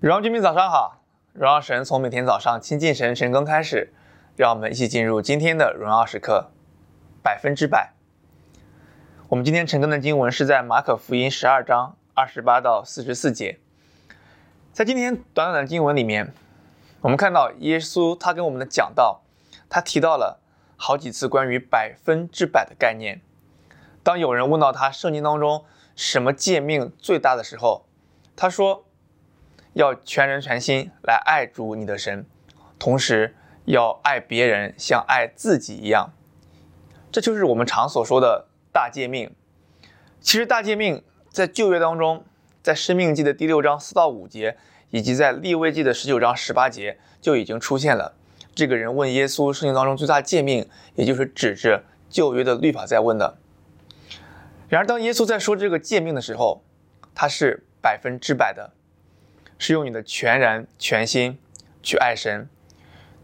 荣耀居民早上好，荣耀神从每天早上亲近神神更开始，让我们一起进入今天的荣耀时刻，百分之百。我们今天晨更的经文是在马可福音十二章二十八到四十四节。在今天短短的经文里面，我们看到耶稣他跟我们的讲道，他提到了好几次关于百分之百的概念。当有人问到他圣经当中什么诫命最大的时候，他说。要全人全心来爱主你的神，同时要爱别人像爱自己一样，这就是我们常所说的大诫命。其实大诫命在旧约当中，在申命记的第六章四到五节，以及在利未记的十九章十八节就已经出现了。这个人问耶稣圣经当中最大诫命，也就是指着旧约的律法在问的。然而当耶稣在说这个诫命的时候，他是百分之百的。是用你的全然全心去爱神，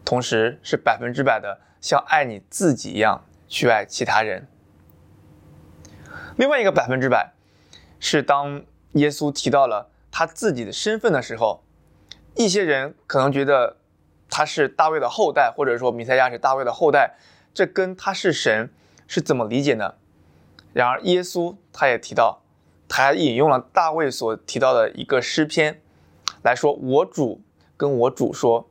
同时是百分之百的像爱你自己一样去爱其他人。另外一个百分之百，是当耶稣提到了他自己的身份的时候，一些人可能觉得他是大卫的后代，或者说弥赛亚是大卫的后代，这跟他是神是怎么理解呢？然而耶稣他也提到，他还引用了大卫所提到的一个诗篇。来说，我主跟我主说，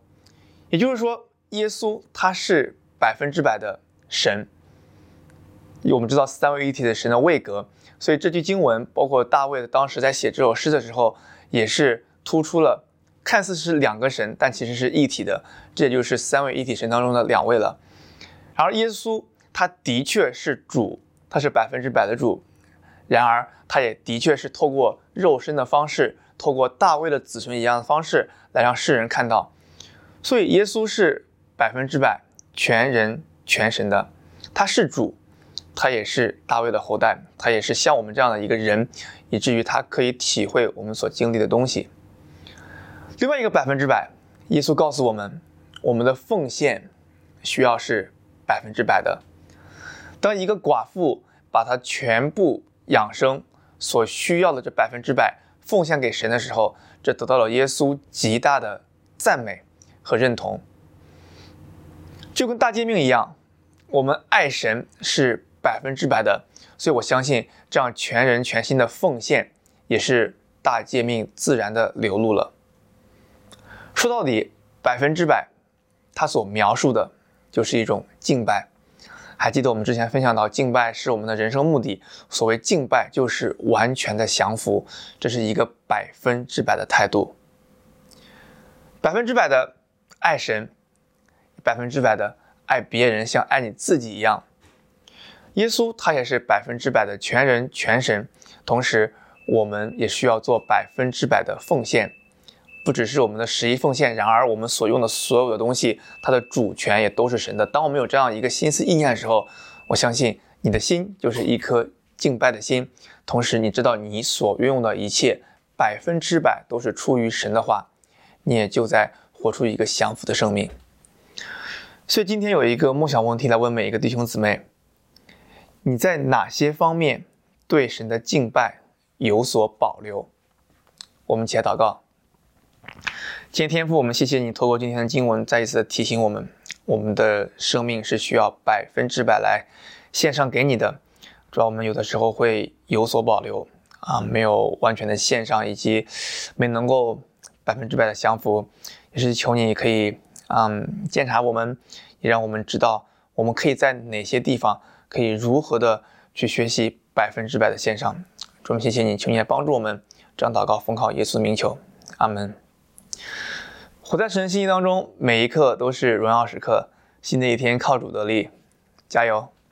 也就是说，耶稣他是百分之百的神。我们知道三位一体的神的位格，所以这句经文，包括大卫当时在写这首诗的时候，也是突出了看似是两个神，但其实是一体的。这也就是三位一体神当中的两位了。而耶稣他的确是主，他是百分之百的主，然而他也的确是透过肉身的方式。透过大卫的子孙一样的方式来让世人看到，所以耶稣是百分之百全人全神的，他是主，他也是大卫的后代，他也是像我们这样的一个人，以至于他可以体会我们所经历的东西。另外一个百分之百，耶稣告诉我们，我们的奉献需要是百分之百的。当一个寡妇把她全部养生所需要的这百分之百。奉献给神的时候，这得到了耶稣极大的赞美和认同，就跟大诫命一样，我们爱神是百分之百的，所以我相信这样全人全心的奉献也是大诫命自然的流露了。说到底，百分之百，它所描述的就是一种敬拜。还记得我们之前分享到，敬拜是我们的人生目的。所谓敬拜，就是完全的降服，这是一个百分之百的态度，百分之百的爱神，百分之百的爱别人，像爱你自己一样。耶稣他也是百分之百的全人全神，同时我们也需要做百分之百的奉献。不只是我们的十一奉献，然而我们所用的所有的东西，它的主权也都是神的。当我们有这样一个心思意念的时候，我相信你的心就是一颗敬拜的心，同时你知道你所运用的一切百分之百都是出于神的话，你也就在活出一个降服的生命。所以今天有一个梦想问题来问每一个弟兄姊妹：你在哪些方面对神的敬拜有所保留？我们起来祷告。今天天父，我们谢谢你透过今天的经文，再一次的提醒我们，我们的生命是需要百分之百来献上给你的。主要我们有的时候会有所保留啊，没有完全的献上，以及没能够百分之百的降服，也是求你可以嗯检查我们，也让我们知道我们可以在哪些地方可以如何的去学习百分之百的献上。主，我们谢谢。你，求你来帮助我们，这样祷告奉靠耶稣名求，阿门。我在神心意当中，每一刻都是荣耀时刻。新的一天靠主得力，加油！